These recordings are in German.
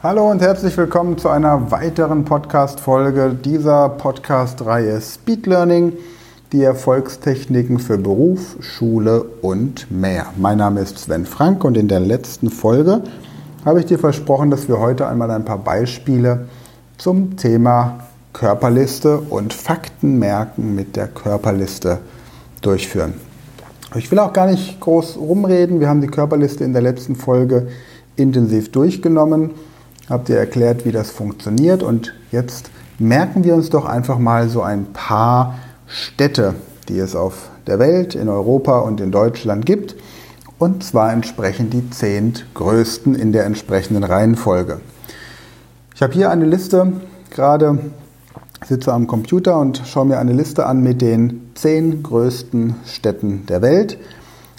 Hallo und herzlich willkommen zu einer weiteren Podcast-Folge dieser Podcast-Reihe Speed Learning, die Erfolgstechniken für Beruf, Schule und mehr. Mein Name ist Sven Frank und in der letzten Folge habe ich dir versprochen, dass wir heute einmal ein paar Beispiele zum Thema Körperliste und Fakten merken mit der Körperliste durchführen. Ich will auch gar nicht groß rumreden. Wir haben die Körperliste in der letzten Folge intensiv durchgenommen habt ihr erklärt, wie das funktioniert. Und jetzt merken wir uns doch einfach mal so ein paar Städte, die es auf der Welt, in Europa und in Deutschland gibt. Und zwar entsprechend die zehn größten in der entsprechenden Reihenfolge. Ich habe hier eine Liste, gerade sitze am Computer und schaue mir eine Liste an mit den zehn größten Städten der Welt.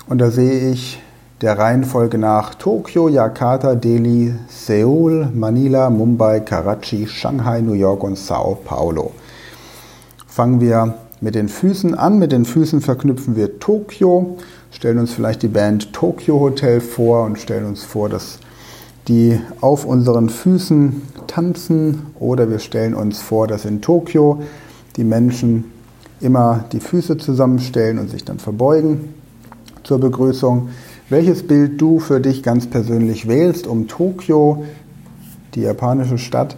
Und da sehe ich der Reihenfolge nach Tokio, Jakarta, Delhi, Seoul, Manila, Mumbai, Karachi, Shanghai, New York und Sao Paulo. Fangen wir mit den Füßen an. Mit den Füßen verknüpfen wir Tokio, stellen uns vielleicht die Band Tokyo Hotel vor und stellen uns vor, dass die auf unseren Füßen tanzen oder wir stellen uns vor, dass in Tokio die Menschen immer die Füße zusammenstellen und sich dann verbeugen zur Begrüßung welches Bild du für dich ganz persönlich wählst, um Tokio, die japanische Stadt,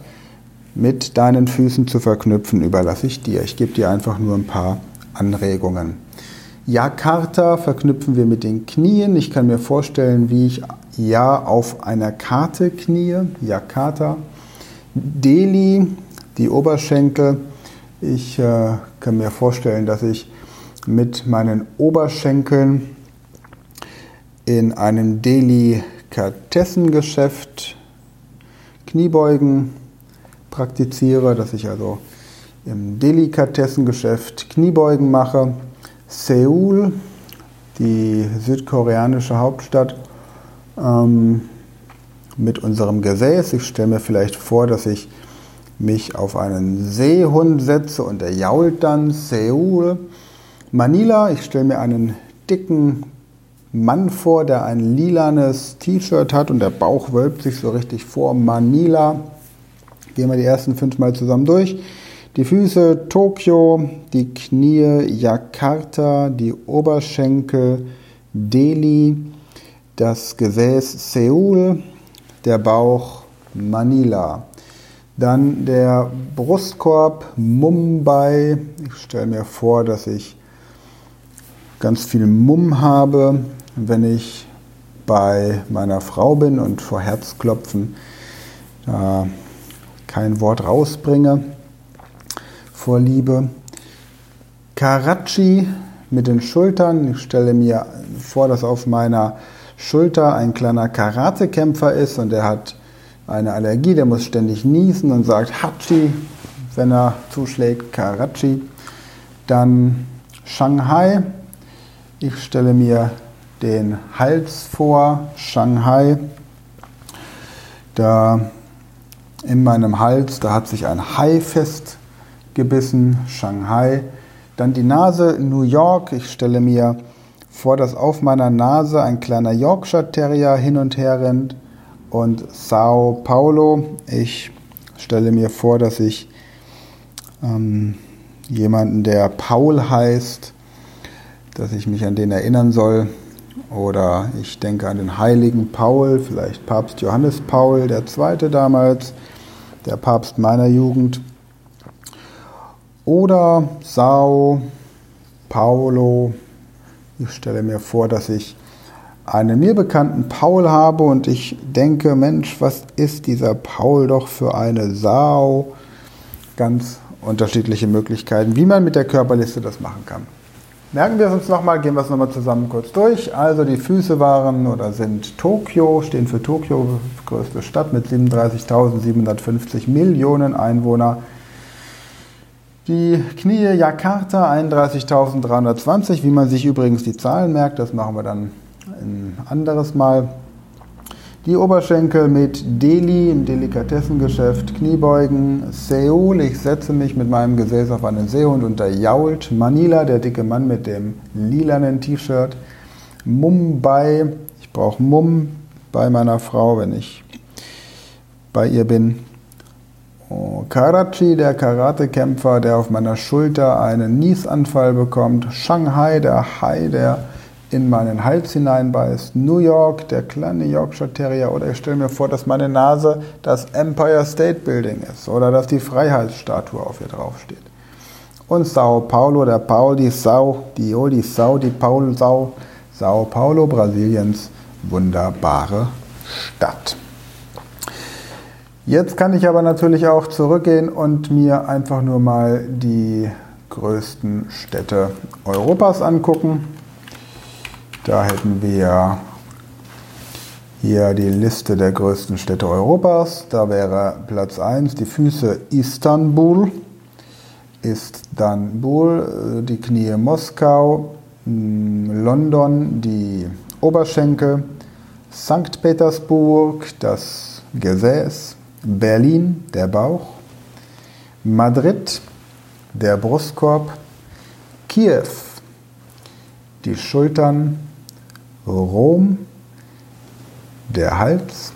mit deinen Füßen zu verknüpfen, überlasse ich dir. Ich gebe dir einfach nur ein paar Anregungen. Jakarta verknüpfen wir mit den Knien. Ich kann mir vorstellen, wie ich ja auf einer Karte knie. Jakarta. Delhi, die Oberschenkel. Ich äh, kann mir vorstellen, dass ich mit meinen Oberschenkeln in einem Delikatessengeschäft Kniebeugen praktiziere, dass ich also im Delikatessengeschäft Kniebeugen mache. Seoul, die südkoreanische Hauptstadt, ähm, mit unserem Gesäß. Ich stelle mir vielleicht vor, dass ich mich auf einen Seehund setze und er jault dann. Seoul. Manila, ich stelle mir einen dicken Mann vor, der ein lilanes T-Shirt hat und der Bauch wölbt sich so richtig vor. Manila. Gehen wir die ersten fünfmal zusammen durch. Die Füße Tokio, die Knie Jakarta, die Oberschenkel Delhi, das Gesäß Seoul, der Bauch Manila. Dann der Brustkorb Mumbai. Ich stelle mir vor, dass ich ganz viel Mumm habe, wenn ich bei meiner Frau bin und vor Herzklopfen äh, kein Wort rausbringe vor Liebe. Karachi mit den Schultern. Ich stelle mir vor, dass auf meiner Schulter ein kleiner Karatekämpfer ist und er hat eine Allergie, der muss ständig niesen und sagt Hachi, wenn er zuschlägt, Karachi. Dann Shanghai. Ich stelle mir den Hals vor, Shanghai. Da in meinem Hals, da hat sich ein Hai festgebissen, Shanghai. Dann die Nase, New York. Ich stelle mir vor, dass auf meiner Nase ein kleiner Yorkshire Terrier hin und her rennt. Und Sao Paulo. Ich stelle mir vor, dass ich ähm, jemanden, der Paul heißt, dass ich mich an den erinnern soll, oder ich denke an den heiligen Paul, vielleicht Papst Johannes Paul II. damals, der Papst meiner Jugend. Oder Sao Paulo. Ich stelle mir vor, dass ich einen mir bekannten Paul habe und ich denke, Mensch, was ist dieser Paul doch für eine Sau? Ganz unterschiedliche Möglichkeiten, wie man mit der Körperliste das machen kann. Merken wir es uns nochmal, gehen wir es nochmal zusammen kurz durch. Also die Füße waren oder sind Tokio, stehen für Tokio, größte Stadt mit 37.750 Millionen Einwohner. Die Knie Jakarta 31.320, wie man sich übrigens die Zahlen merkt, das machen wir dann ein anderes Mal. Die Oberschenkel mit Delhi im Delikatessengeschäft, Kniebeugen, Seoul, ich setze mich mit meinem Gesäß auf einen Seehund und der jault, Manila, der dicke Mann mit dem lilanen T-Shirt, Mumbai, ich brauche Mumm bei meiner Frau, wenn ich bei ihr bin. Oh, Karachi, der Karatekämpfer, der auf meiner Schulter einen Niesanfall bekommt. Shanghai, der Hai, der in meinen Hals hineinbeißt. New York, der kleine Yorkshire Terrier. Oder ich stelle mir vor, dass meine Nase das Empire State Building ist oder dass die Freiheitsstatue auf ihr draufsteht. Und Sao Paulo, der Paul, die Sau, die O, die Sau, die Paul Sau. Sao Paulo, Brasiliens wunderbare Stadt. Jetzt kann ich aber natürlich auch zurückgehen und mir einfach nur mal die größten Städte Europas angucken. Da hätten wir hier die Liste der größten Städte Europas. Da wäre Platz 1 die Füße Istanbul, Istanbul, äh, die Knie Moskau, hm, London, die Oberschenkel, St. Petersburg, das Gesäß, Berlin, der Bauch, Madrid, der Brustkorb, Kiew, die Schultern, Rom, der Hals,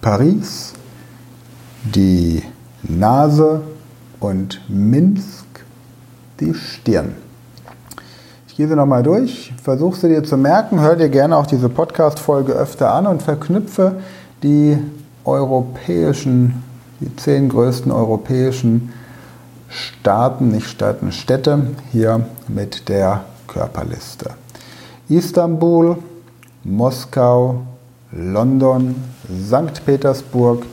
Paris, die Nase und Minsk, die Stirn. Ich gehe sie nochmal durch, versuche sie dir zu merken, hör dir gerne auch diese Podcast-Folge öfter an und verknüpfe die europäischen, die zehn größten europäischen Staaten, nicht Staaten, Städte hier mit der Körperliste. Istanbul, Moskau, London, St. Petersburg,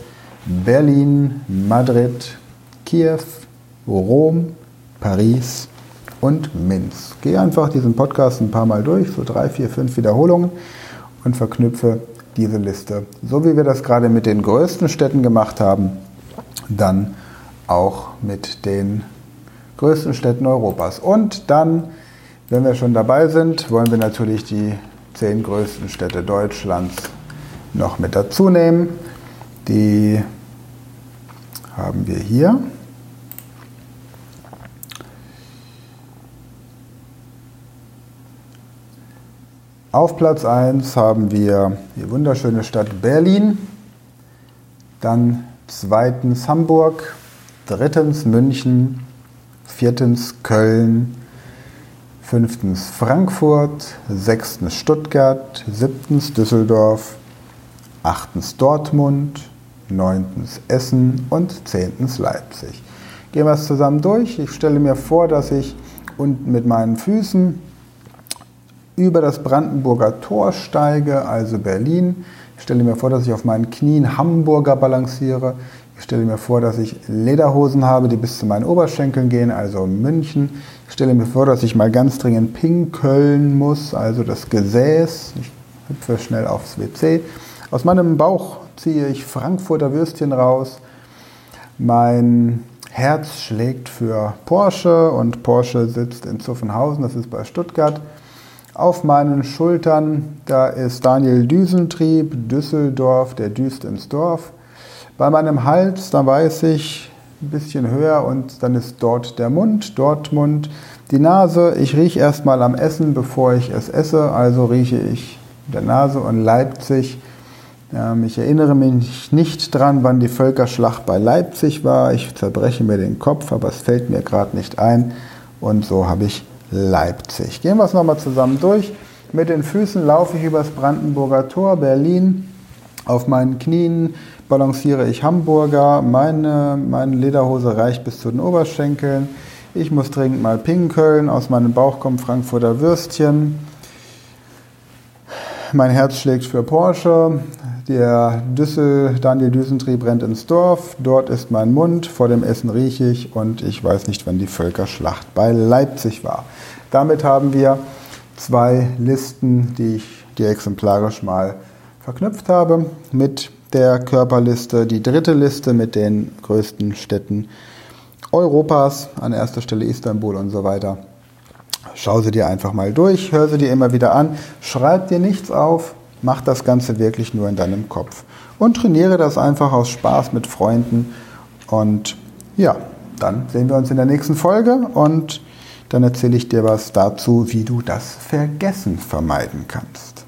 Berlin, Madrid, Kiew, Rom, Paris und Minsk. Gehe einfach diesen Podcast ein paar Mal durch, so drei, vier, fünf Wiederholungen und verknüpfe diese Liste, so wie wir das gerade mit den größten Städten gemacht haben, dann auch mit den größten Städten Europas. Und dann wenn wir schon dabei sind, wollen wir natürlich die zehn größten Städte Deutschlands noch mit dazu nehmen. Die haben wir hier. Auf Platz 1 haben wir die wunderschöne Stadt Berlin, dann zweitens Hamburg, drittens München, viertens Köln, fünftens Frankfurt, sechstens Stuttgart, siebtens Düsseldorf, achtens Dortmund, neuntens Essen und zehntens Leipzig. Gehen wir es zusammen durch. Ich stelle mir vor, dass ich unten mit meinen Füßen über das Brandenburger Tor steige, also Berlin. Ich stelle mir vor, dass ich auf meinen Knien Hamburger balanciere. Ich stelle mir vor, dass ich Lederhosen habe, die bis zu meinen Oberschenkeln gehen, also München. Ich stelle mir vor, dass ich mal ganz dringend pinkeln muss, also das Gesäß. Ich hüpfe schnell aufs WC. Aus meinem Bauch ziehe ich Frankfurter Würstchen raus. Mein Herz schlägt für Porsche und Porsche sitzt in Zuffenhausen, das ist bei Stuttgart. Auf meinen Schultern, da ist Daniel Düsentrieb, Düsseldorf, der düst ins Dorf. Bei meinem Hals, da weiß ich, ein bisschen höher und dann ist dort der Mund, Dortmund, die Nase. Ich rieche erstmal am Essen, bevor ich es esse, also rieche ich der Nase und Leipzig. Ähm, ich erinnere mich nicht dran, wann die Völkerschlacht bei Leipzig war. Ich zerbreche mir den Kopf, aber es fällt mir gerade nicht ein. Und so habe ich Leipzig. Gehen wir es nochmal zusammen durch. Mit den Füßen laufe ich übers Brandenburger Tor, Berlin. Auf meinen Knien balanciere ich Hamburger, meine, meine Lederhose reicht bis zu den Oberschenkeln. Ich muss dringend mal pinkeln, aus meinem Bauch kommt Frankfurter Würstchen. Mein Herz schlägt für Porsche. Der Düssel, Daniel Düsentrieb rennt ins Dorf. Dort ist mein Mund. Vor dem Essen rieche ich und ich weiß nicht, wann die Völkerschlacht bei Leipzig war. Damit haben wir zwei Listen, die ich dir exemplarisch mal verknüpft habe mit der Körperliste, die dritte Liste mit den größten Städten Europas, an erster Stelle Istanbul und so weiter. Schau sie dir einfach mal durch, hör sie dir immer wieder an, schreib dir nichts auf, mach das Ganze wirklich nur in deinem Kopf und trainiere das einfach aus Spaß mit Freunden und ja, dann sehen wir uns in der nächsten Folge und dann erzähle ich dir was dazu, wie du das Vergessen vermeiden kannst.